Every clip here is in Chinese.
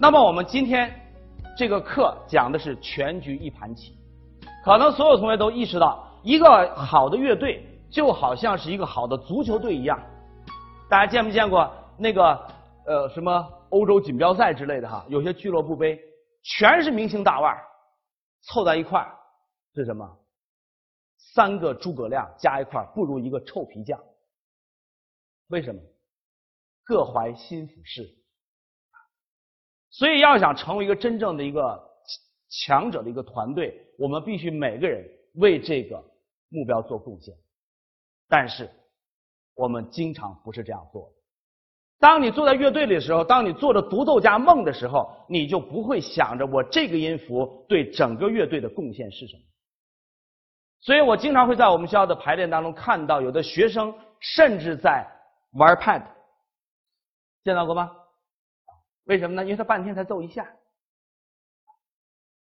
那么我们今天这个课讲的是全局一盘棋，可能所有同学都意识到，一个好的乐队就好像是一个好的足球队一样。大家见没见过那个呃什么欧洲锦标赛之类的哈？有些俱乐部杯全是明星大腕凑在一块儿，是什么？三个诸葛亮加一块不如一个臭皮匠。为什么？各怀心腹事。所以，要想成为一个真正的一个强者的一个团队，我们必须每个人为这个目标做贡献。但是，我们经常不是这样做的。当你坐在乐队里的时候，当你做着独奏家梦的时候，你就不会想着我这个音符对整个乐队的贡献是什么。所以我经常会在我们学校的排练当中看到，有的学生甚至在玩 pad，见到过吗？为什么呢？因为他半天才奏一下，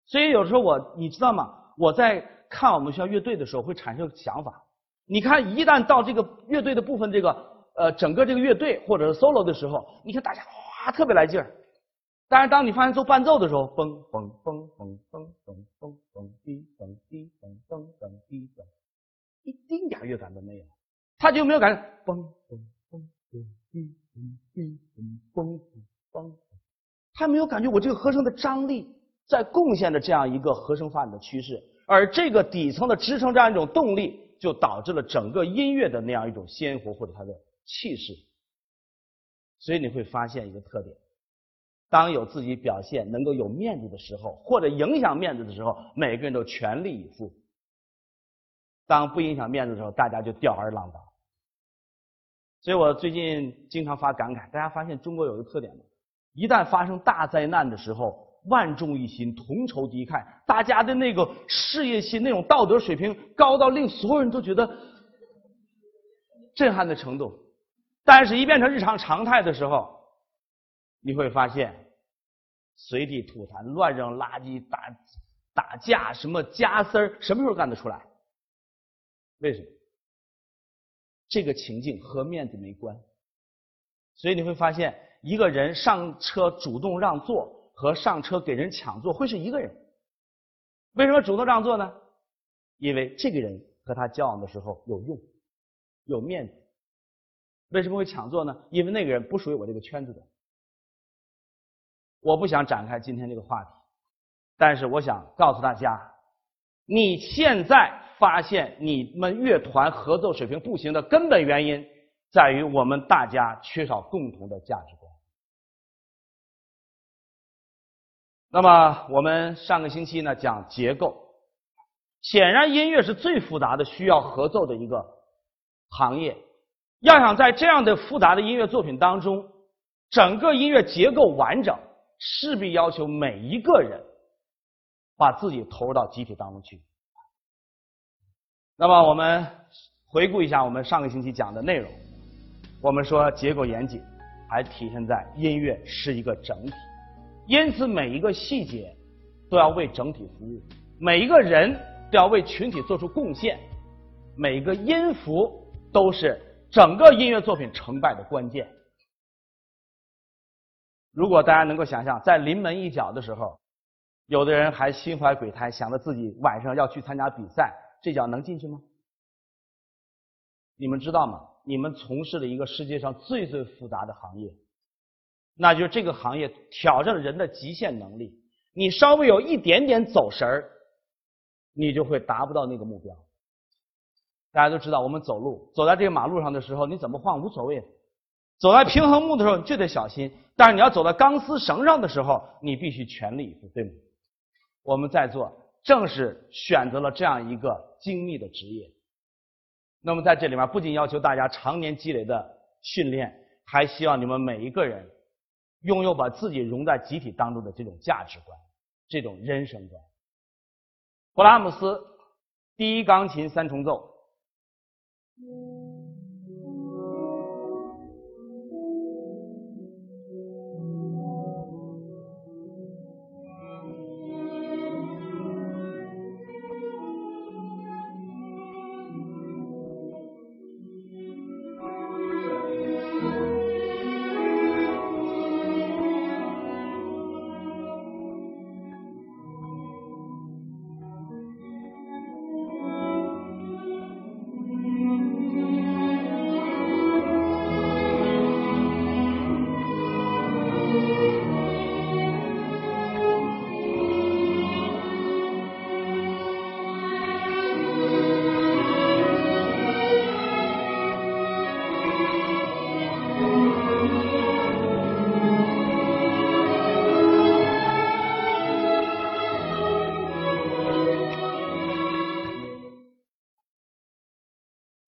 所以有时候我你知道吗？我在看我们学校乐队的时候会产生想法。你看，一旦到这个乐队的部分，这个呃整个这个乐队或者是 solo 的时候，你看大家哇特别来劲儿。但是当你发现做伴奏的时候，嘣嘣嘣嘣嘣嘣嘣嘣滴嘣滴嘣嘣嘣滴嘣，一丁点乐感都没有，他就没有感觉嘣嘣嘣嘣滴嘣滴嘣嘣嘣。他没有感觉我这个和声的张力在贡献着这样一个和声发展的趋势，而这个底层的支撑这样一种动力，就导致了整个音乐的那样一种鲜活或者它的气势。所以你会发现一个特点：当有自己表现能够有面子的时候，或者影响面子的时候，每个人都全力以赴；当不影响面子的时候，大家就吊儿郎当。所以我最近经常发感慨：大家发现中国有一个特点吗？一旦发生大灾难的时候，万众一心，同仇敌忾，大家的那个事业心、那种道德水平高到令所有人都觉得震撼的程度。但是，一变成日常常态的时候，你会发现随地吐痰、乱扔垃圾、打打架、什么加塞儿，什么时候干得出来？为什么？这个情境和面子没关。所以你会发现。一个人上车主动让座和上车给人抢座会是一个人，为什么主动让座呢？因为这个人和他交往的时候有用，有面子。为什么会抢座呢？因为那个人不属于我这个圈子的。我不想展开今天这个话题，但是我想告诉大家，你现在发现你们乐团合奏水平不行的根本原因，在于我们大家缺少共同的价值观。那么我们上个星期呢讲结构，显然音乐是最复杂的，需要合奏的一个行业。要想在这样的复杂的音乐作品当中，整个音乐结构完整，势必要求每一个人把自己投入到集体当中去。那么我们回顾一下我们上个星期讲的内容，我们说结构严谨，还体现在音乐是一个整体。因此，每一个细节都要为整体服务，每一个人都要为群体做出贡献，每一个音符都是整个音乐作品成败的关键。如果大家能够想象，在临门一脚的时候，有的人还心怀鬼胎，想着自己晚上要去参加比赛，这脚能进去吗？你们知道吗？你们从事了一个世界上最最复杂的行业。那就是这个行业挑战人的极限能力，你稍微有一点点走神儿，你就会达不到那个目标。大家都知道，我们走路走在这个马路上的时候，你怎么晃无所谓；走在平衡木的时候就得小心。但是你要走到钢丝绳上的时候，你必须全力以赴，对吗？我们在座正是选择了这样一个精密的职业。那么在这里面，不仅要求大家常年积累的训练，还希望你们每一个人。拥有把自己融在集体当中的这种价值观，这种人生观。布拉姆斯第一钢琴三重奏。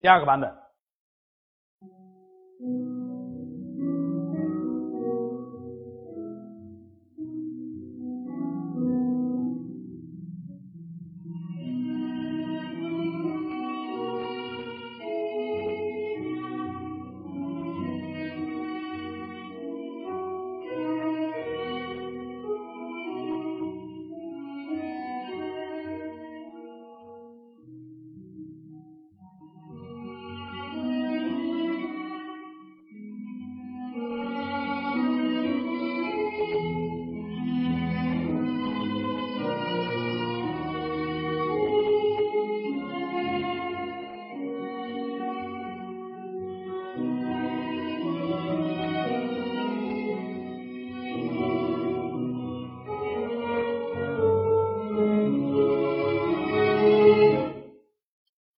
第二个版本。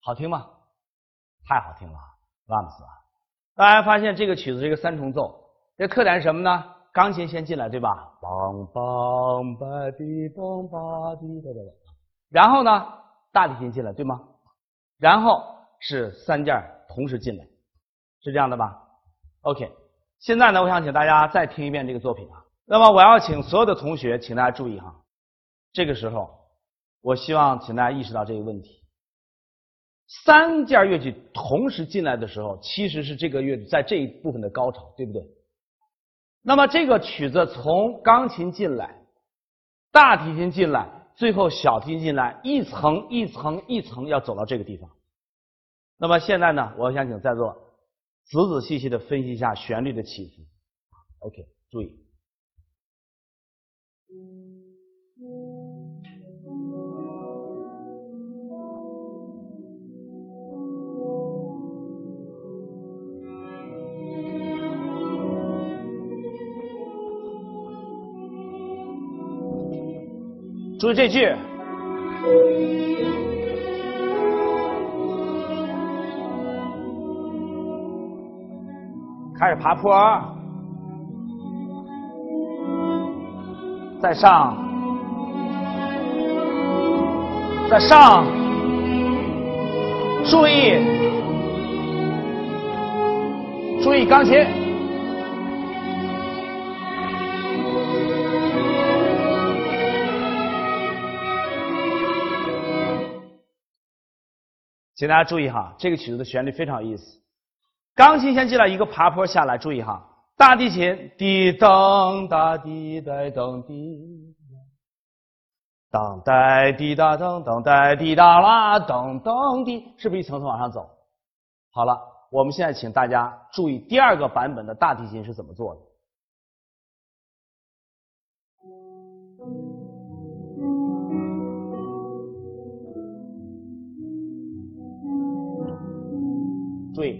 好听吗？太好听了，拉姆斯啊！大家发现这个曲子是一个三重奏，这特点是什么呢？钢琴先进来，对吧？梆梆吧滴梆吧滴哒哒哒。然后呢，大提琴进来，对吗？然后是三件同时进来，是这样的吧？OK。现在呢，我想请大家再听一遍这个作品啊。那么我要请所有的同学，请大家注意哈，这个时候，我希望请大家意识到这个问题。三件乐器同时进来的时候，其实是这个乐在这一部分的高潮，对不对？那么这个曲子从钢琴进来，大提琴进来，最后小提琴进来，一层一层一层要走到这个地方。那么现在呢，我想请在座仔仔细细的分析一下旋律的起伏。OK，注意。注意这句，开始爬坡，再上，再上，注意，注意钢琴。请大家注意哈，这个曲子的旋律非常有意思。钢琴先进来一个爬坡下来，注意哈，大提琴滴噔哒滴哒噔滴，当哒滴哒噔噔哒滴哒啦噔噔滴，是不是一层层往上走？好了，我们现在请大家注意第二个版本的大提琴是怎么做的。对，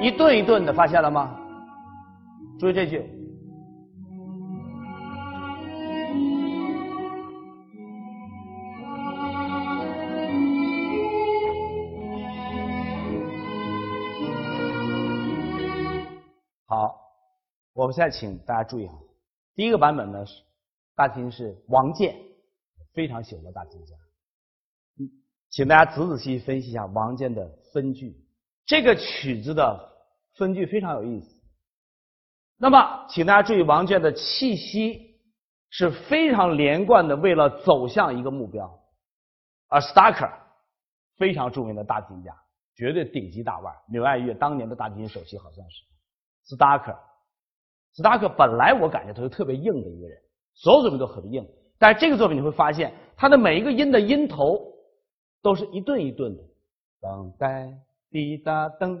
一顿一顿的，发现了吗？注意这句。我们现在请大家注意哈，第一个版本呢是大提琴是王健，非常喜欢的大提琴家。请大家仔仔细细分析一下王健的分句，这个曲子的分句非常有意思。那么，请大家注意王健的气息是非常连贯的，为了走向一个目标。而 Starker 非常著名的大提琴家，绝对顶级大腕，纽爱乐当年的大提琴首席好像是 Starker。斯达克本来我感觉他是特别硬的一个人，所有作品都很硬。但是这个作品你会发现，他的每一个音的音头都是一顿一顿的，噔呆滴答噔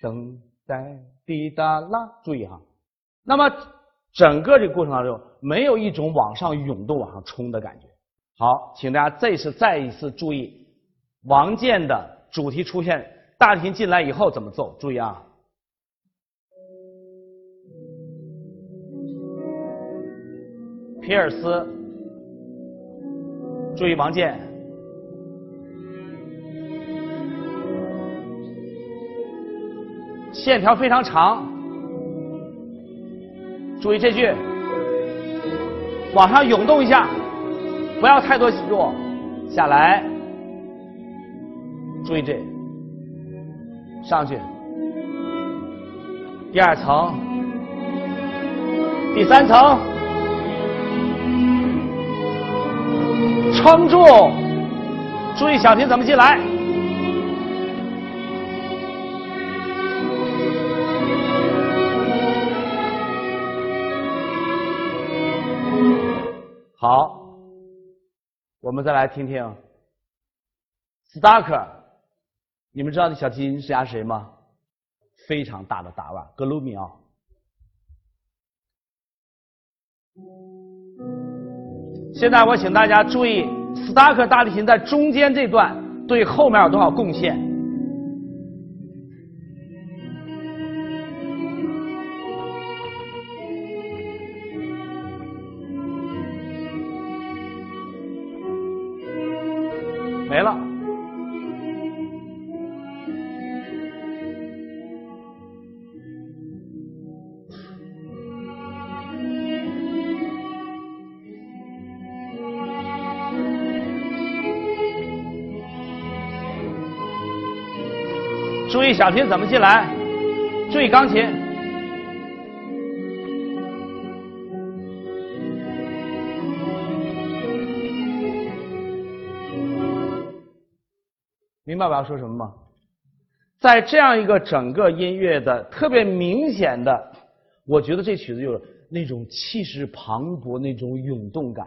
噔呆滴答啦。注意哈，那么整个这个过程当中没有一种往上涌动、往上冲的感觉。好，请大家这次再一次注意王健的主题出现，大提琴进来以后怎么奏？注意啊。皮尔斯，注意王健，线条非常长。注意这句，往上涌动一下，不要太多弱，下来。注意这，上去，第二层，第三层，撑住，注意小婷怎么进来。好，我们再来听听 Starker。你们知道这小提琴是谁吗？非常大的大腕，格鲁米奥。现在我请大家注意斯特拉克大提琴在中间这段对后面有多少贡献？注意小琴怎么进来，注意钢琴。明白我要说什么吗？在这样一个整个音乐的特别明显的，我觉得这曲子有那种气势磅礴、那种涌动感、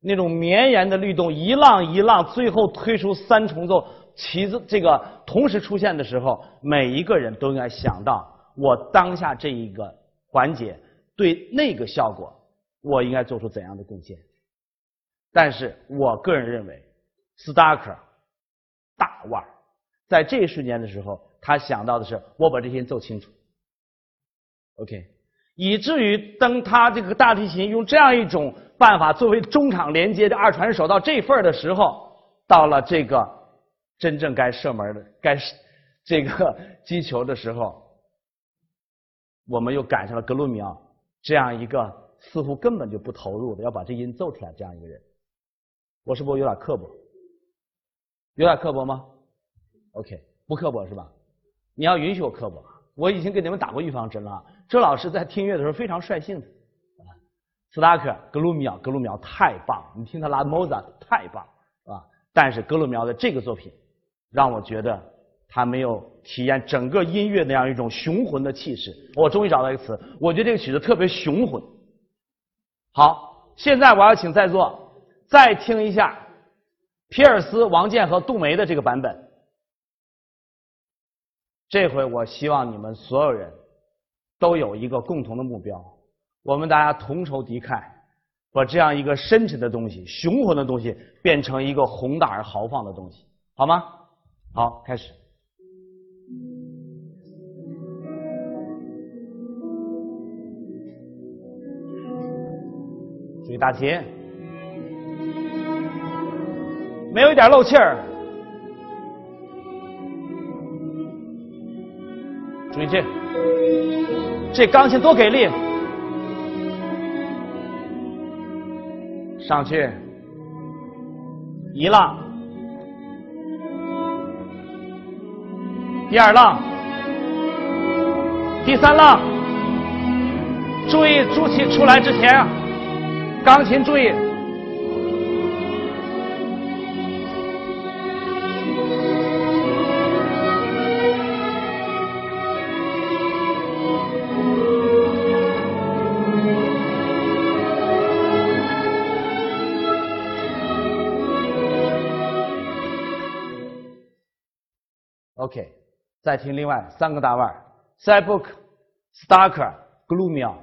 那种绵延的律动，一浪一浪，最后推出三重奏，旗子这个同时出现的时候，每一个人都应该想到，我当下这一个环节对那个效果，我应该做出怎样的贡献？但是我个人认为，Starker。大腕在这一瞬间的时候，他想到的是我把这些奏清楚，OK，以至于当他这个大提琴用这样一种办法作为中场连接的二传手到这份儿的时候，到了这个真正该射门的、该这个击球的时候，我们又赶上了格鲁米奥这样一个似乎根本就不投入的要把这音奏出来这样一个人，我是不是有点刻薄？有点刻薄吗？OK，不刻薄是吧？你要允许我刻薄。我已经给你们打过预防针了。周老师在听乐的时候非常率性的。斯达克、格鲁米奥、格鲁米奥太棒，你听他拉莫扎特太棒，啊！但是格鲁米奥的这个作品让我觉得他没有体验整个音乐那样一种雄浑的气势。我终于找到一个词，我觉得这个曲子特别雄浑。好，现在我要请在座再听一下。皮尔斯、王健和杜梅的这个版本，这回我希望你们所有人都有一个共同的目标，我们大家同仇敌忾，把这样一个深沉的东西、雄浑的东西变成一个宏大而豪放的东西，好吗？好，开始。注意大琴。没有一点漏气儿，注意这，这钢琴多给力，上去，一浪，第二浪，第三浪，注意主琴出来之前，钢琴注意。再听另外三个大腕 s y b o o k Starker、Gloomio。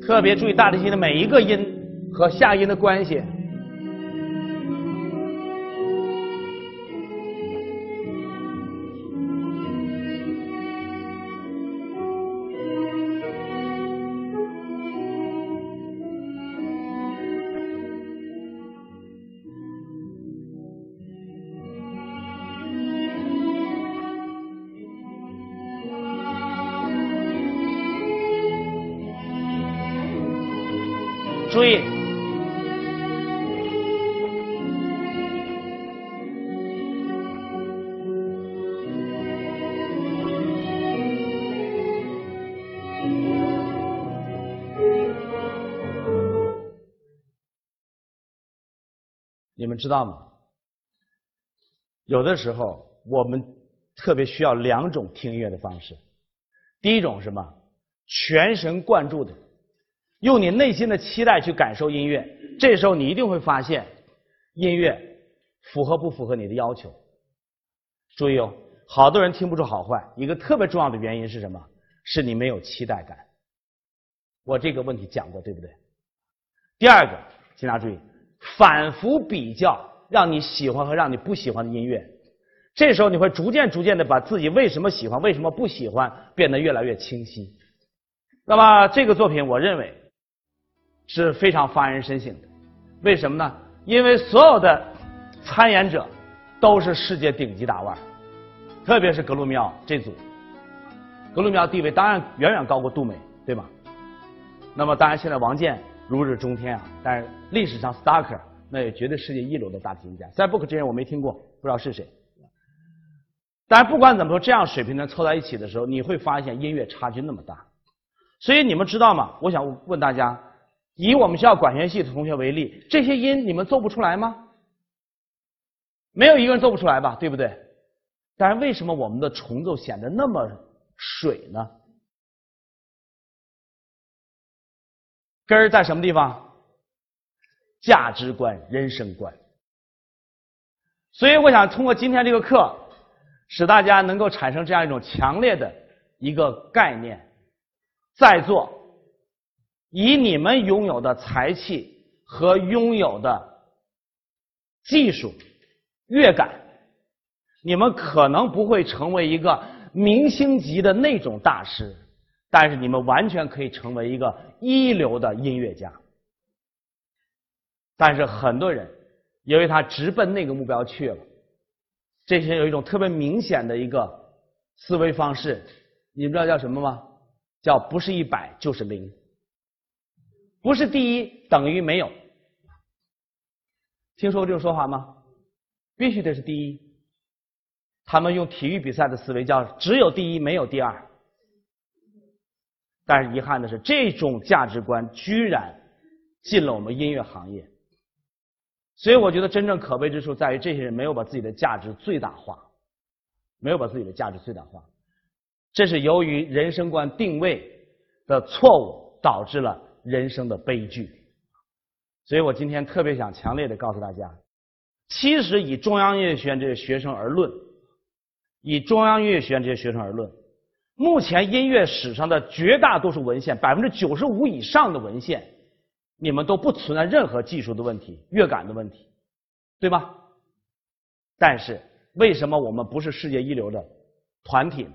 特别注意大提琴的每一个音和下音的关系。你们知道吗？有的时候我们特别需要两种听音乐的方式。第一种是什么？全神贯注的，用你内心的期待去感受音乐。这时候你一定会发现，音乐符合不符合你的要求。注意哦，好多人听不出好坏，一个特别重要的原因是什么？是你没有期待感。我这个问题讲过，对不对？第二个，请大家注意，反复比较让你喜欢和让你不喜欢的音乐。这时候你会逐渐逐渐的把自己为什么喜欢、为什么不喜欢变得越来越清晰。那么这个作品，我认为是非常发人深省的。为什么呢？因为所有的参演者都是世界顶级大腕，特别是格鲁米奥这组。格鲁米奥地位当然远远高过杜美，对吧？那么当然现在王健如日中天啊，但是历史上 Starker 那也绝对世界一流的大提琴家。在 Book 这人我没听过，不知道是谁。但是不管怎么说，这样水平的凑在一起的时候，你会发现音乐差距那么大。所以你们知道吗？我想问大家，以我们学校管弦系的同学为例，这些音你们奏不出来吗？没有一个人奏不出来吧，对不对？但是为什么我们的重奏显得那么水呢？根儿在什么地方？价值观、人生观。所以我想通过今天这个课，使大家能够产生这样一种强烈的一个概念。在座，以你们拥有的才气和拥有的技术、乐感，你们可能不会成为一个明星级的那种大师，但是你们完全可以成为一个一流的音乐家。但是很多人，因为他直奔那个目标去了，这些有一种特别明显的一个思维方式，你们知道叫什么吗？叫不是一百就是零，不是第一等于没有。听说过这种说法吗？必须得是第一。他们用体育比赛的思维叫只有第一没有第二。但是遗憾的是，这种价值观居然进了我们音乐行业。所以我觉得真正可悲之处在于这些人没有把自己的价值最大化，没有把自己的价值最大化。这是由于人生观定位的错误导致了人生的悲剧，所以我今天特别想强烈的告诉大家，其实以中央音乐学院这些学生而论，以中央音乐学院这些学生而论，目前音乐史上的绝大多数文献，百分之九十五以上的文献，你们都不存在任何技术的问题、乐感的问题，对吧？但是为什么我们不是世界一流的团体呢？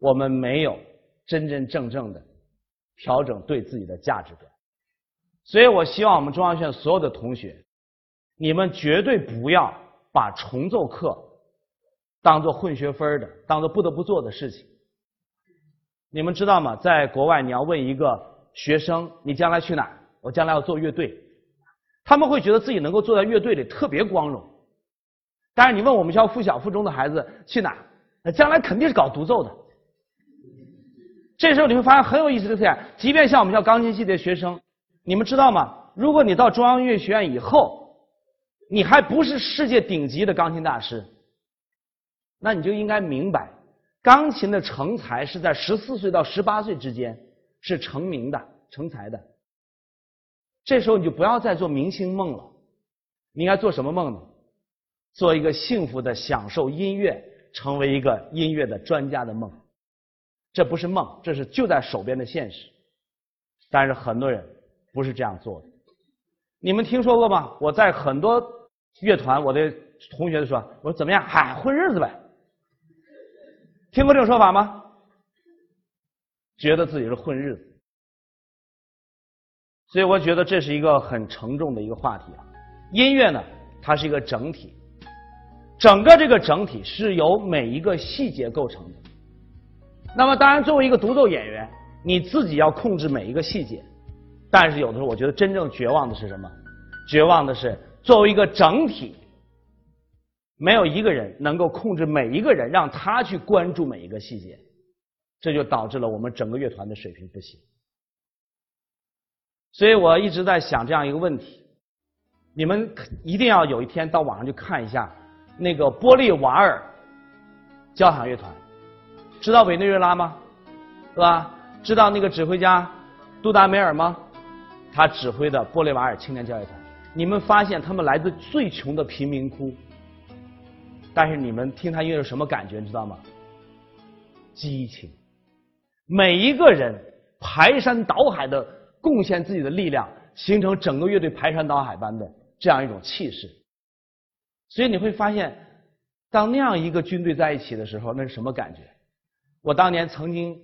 我们没有真真正正的调整对自己的价值观，所以我希望我们中央学院所有的同学，你们绝对不要把重奏课当做混学分的，当做不得不做的事情。你们知道吗？在国外，你要问一个学生，你将来去哪？我将来要做乐队，他们会觉得自己能够坐在乐队里特别光荣。但是你问我们校附小附中的孩子去哪？那将来肯定是搞独奏的。这时候你会发现很有意思的特点，即便像我们学校钢琴系的学生，你们知道吗？如果你到中央音乐学院以后，你还不是世界顶级的钢琴大师，那你就应该明白，钢琴的成才是在十四岁到十八岁之间是成名的、成才的。这时候你就不要再做明星梦了，你应该做什么梦呢？做一个幸福的享受音乐，成为一个音乐的专家的梦。这不是梦，这是就在手边的现实。但是很多人不是这样做的。你们听说过吗？我在很多乐团，我的同学都说：“我说怎么样？嗨，混日子呗。”听过这种说法吗？觉得自己是混日子。所以我觉得这是一个很沉重的一个话题啊。音乐呢，它是一个整体，整个这个整体是由每一个细节构成的。那么，当然，作为一个独奏演员，你自己要控制每一个细节，但是有的时候，我觉得真正绝望的是什么？绝望的是作为一个整体，没有一个人能够控制每一个人，让他去关注每一个细节，这就导致了我们整个乐团的水平不行。所以我一直在想这样一个问题：你们一定要有一天到网上去看一下那个波利瓦尔交响乐团，知道委内瑞拉吗？是吧？知道那个指挥家杜达梅尔吗？他指挥的波利瓦尔青年交乐团，你们发现他们来自最穷的贫民窟，但是你们听他音乐是什么感觉？你知道吗？激情，每一个人排山倒海的。贡献自己的力量，形成整个乐队排山倒海般的这样一种气势。所以你会发现，当那样一个军队在一起的时候，那是什么感觉？我当年曾经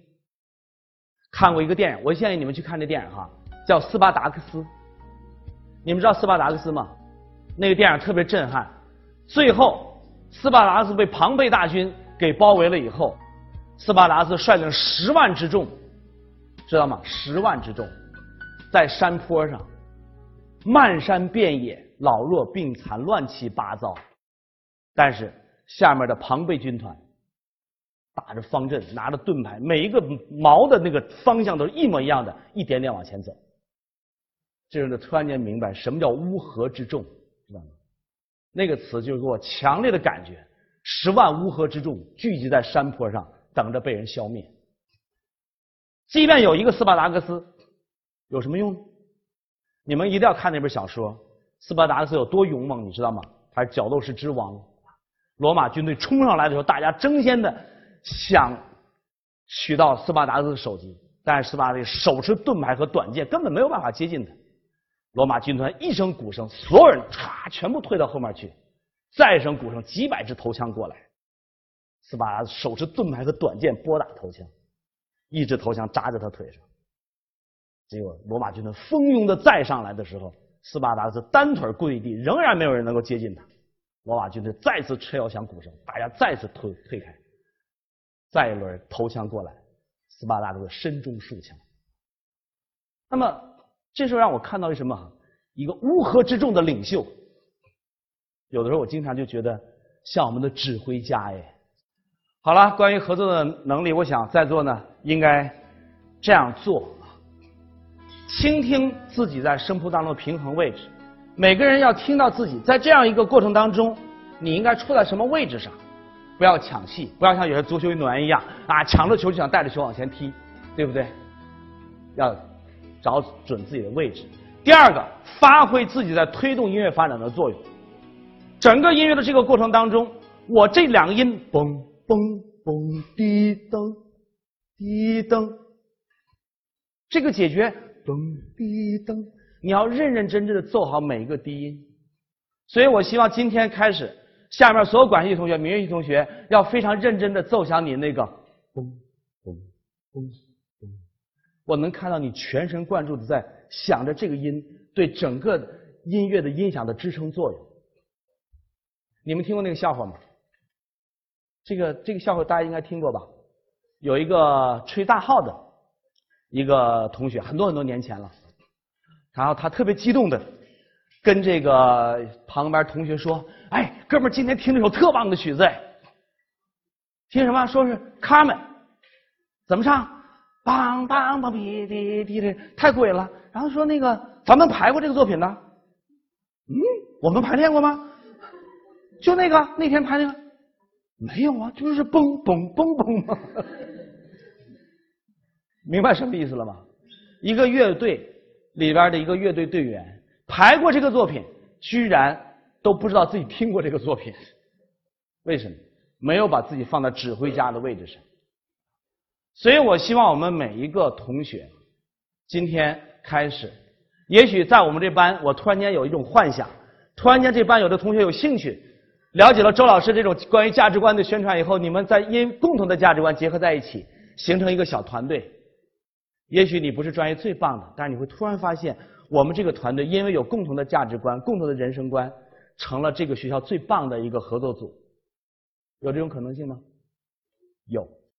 看过一个电影，我建议你们去看这电影哈，叫《斯巴达克斯》。你们知道斯巴达克斯吗？那个电影特别震撼。最后，斯巴达斯被庞贝大军给包围了以后，斯巴达斯率领十万之众，知道吗？十万之众。在山坡上，漫山遍野，老弱病残，乱七八糟。但是下面的庞贝军团打着方阵，拿着盾牌，每一个矛的那个方向都是一模一样的，一点点往前走。这人就突然间明白什么叫乌合之众，那个词就给我强烈的感觉：十万乌合之众聚集在山坡上，等着被人消灭。即便有一个斯巴达克斯。有什么用？你们一定要看那本小说。斯巴达克斯有多勇猛，你知道吗？他是角斗士之王。罗马军队冲上来的时候，大家争先的想取到斯巴达克斯的首级，但是斯巴达克斯手持盾牌和短剑，根本没有办法接近他。罗马军团一声鼓声，所有人唰全部退到后面去。再一声鼓声，几百支头枪过来，斯巴达手持盾牌和短剑拨打头枪，一支头枪扎在他腿上。结果罗马军团蜂拥的再上来的时候，斯巴达克斯单腿跪地，仍然没有人能够接近他。罗马军队再次吹要响鼓声，大家再次退退开。再一轮投枪过来，斯巴达克斯身中数枪。那么这时候让我看到一什么？一个乌合之众的领袖。有的时候我经常就觉得像我们的指挥家哎。好了，关于合作的能力，我想在座呢应该这样做。倾听自己在声谱当中的平衡位置，每个人要听到自己在这样一个过程当中，你应该处在什么位置上，不要抢戏，不要像有些足球运动员一样啊，抢着球就想带着球往前踢，对不对？要找准自己的位置。第二个，发挥自己在推动音乐发展的作用。整个音乐的这个过程当中，我这两个音，嘣嘣嘣，滴噔滴噔，这个解决。噔滴噔，你要认认真真的奏好每一个低音。所以我希望今天开始，下面所有管弦系同学、民乐系同学要非常认真的奏响你那个嘣嘣嘣。我能看到你全神贯注的在想着这个音对整个音乐的音响的支撑作用。你们听过那个笑话吗？这个这个笑话大家应该听过吧？有一个吹大号的。一个同学很多很多年前了，然后他特别激动的跟这个旁边同学说：“哎，哥们儿，今天听了首特棒的曲子，听什么？说是卡门，怎么唱？梆梆梆，滴滴滴的，太贵了。然后说那个咱们排过这个作品呢？嗯，我们排练过吗？就那个那天排那个没有啊，就是嘣嘣嘣嘣嘛。” 明白什么意思了吗？一个乐队里边的一个乐队队员排过这个作品，居然都不知道自己听过这个作品，为什么？没有把自己放在指挥家的位置上。所以我希望我们每一个同学，今天开始，也许在我们这班，我突然间有一种幻想，突然间这班有的同学有兴趣，了解了周老师这种关于价值观的宣传以后，你们在因共同的价值观结合在一起，形成一个小团队。也许你不是专业最棒的，但是你会突然发现，我们这个团队因为有共同的价值观、共同的人生观，成了这个学校最棒的一个合作组。有这种可能性吗？有。